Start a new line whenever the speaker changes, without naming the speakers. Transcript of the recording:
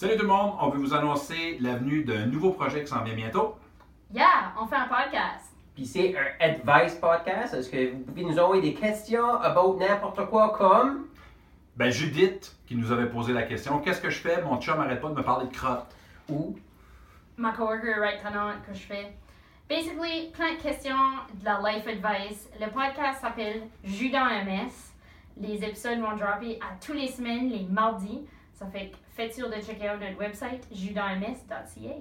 Salut tout le monde, on veut vous annoncer l'avenue d'un nouveau projet qui s'en vient bientôt.
Yeah, on fait un podcast.
Puis c'est un advice podcast. Est-ce que vous pouvez nous envoyer des questions about n'importe quoi comme?
Ben Judith qui nous avait posé la question, qu'est-ce que je fais? Mon chum arrête pas de me parler de crotte.
ou?
Ma coworker right talent que je fais. Basically, plein de questions de la life advice. Le podcast s'appelle Jus dans MS. Les épisodes vont dropper à tous les semaines, les mardis. Ça fait faites sûr de checker out notre website, jusdansms.ca.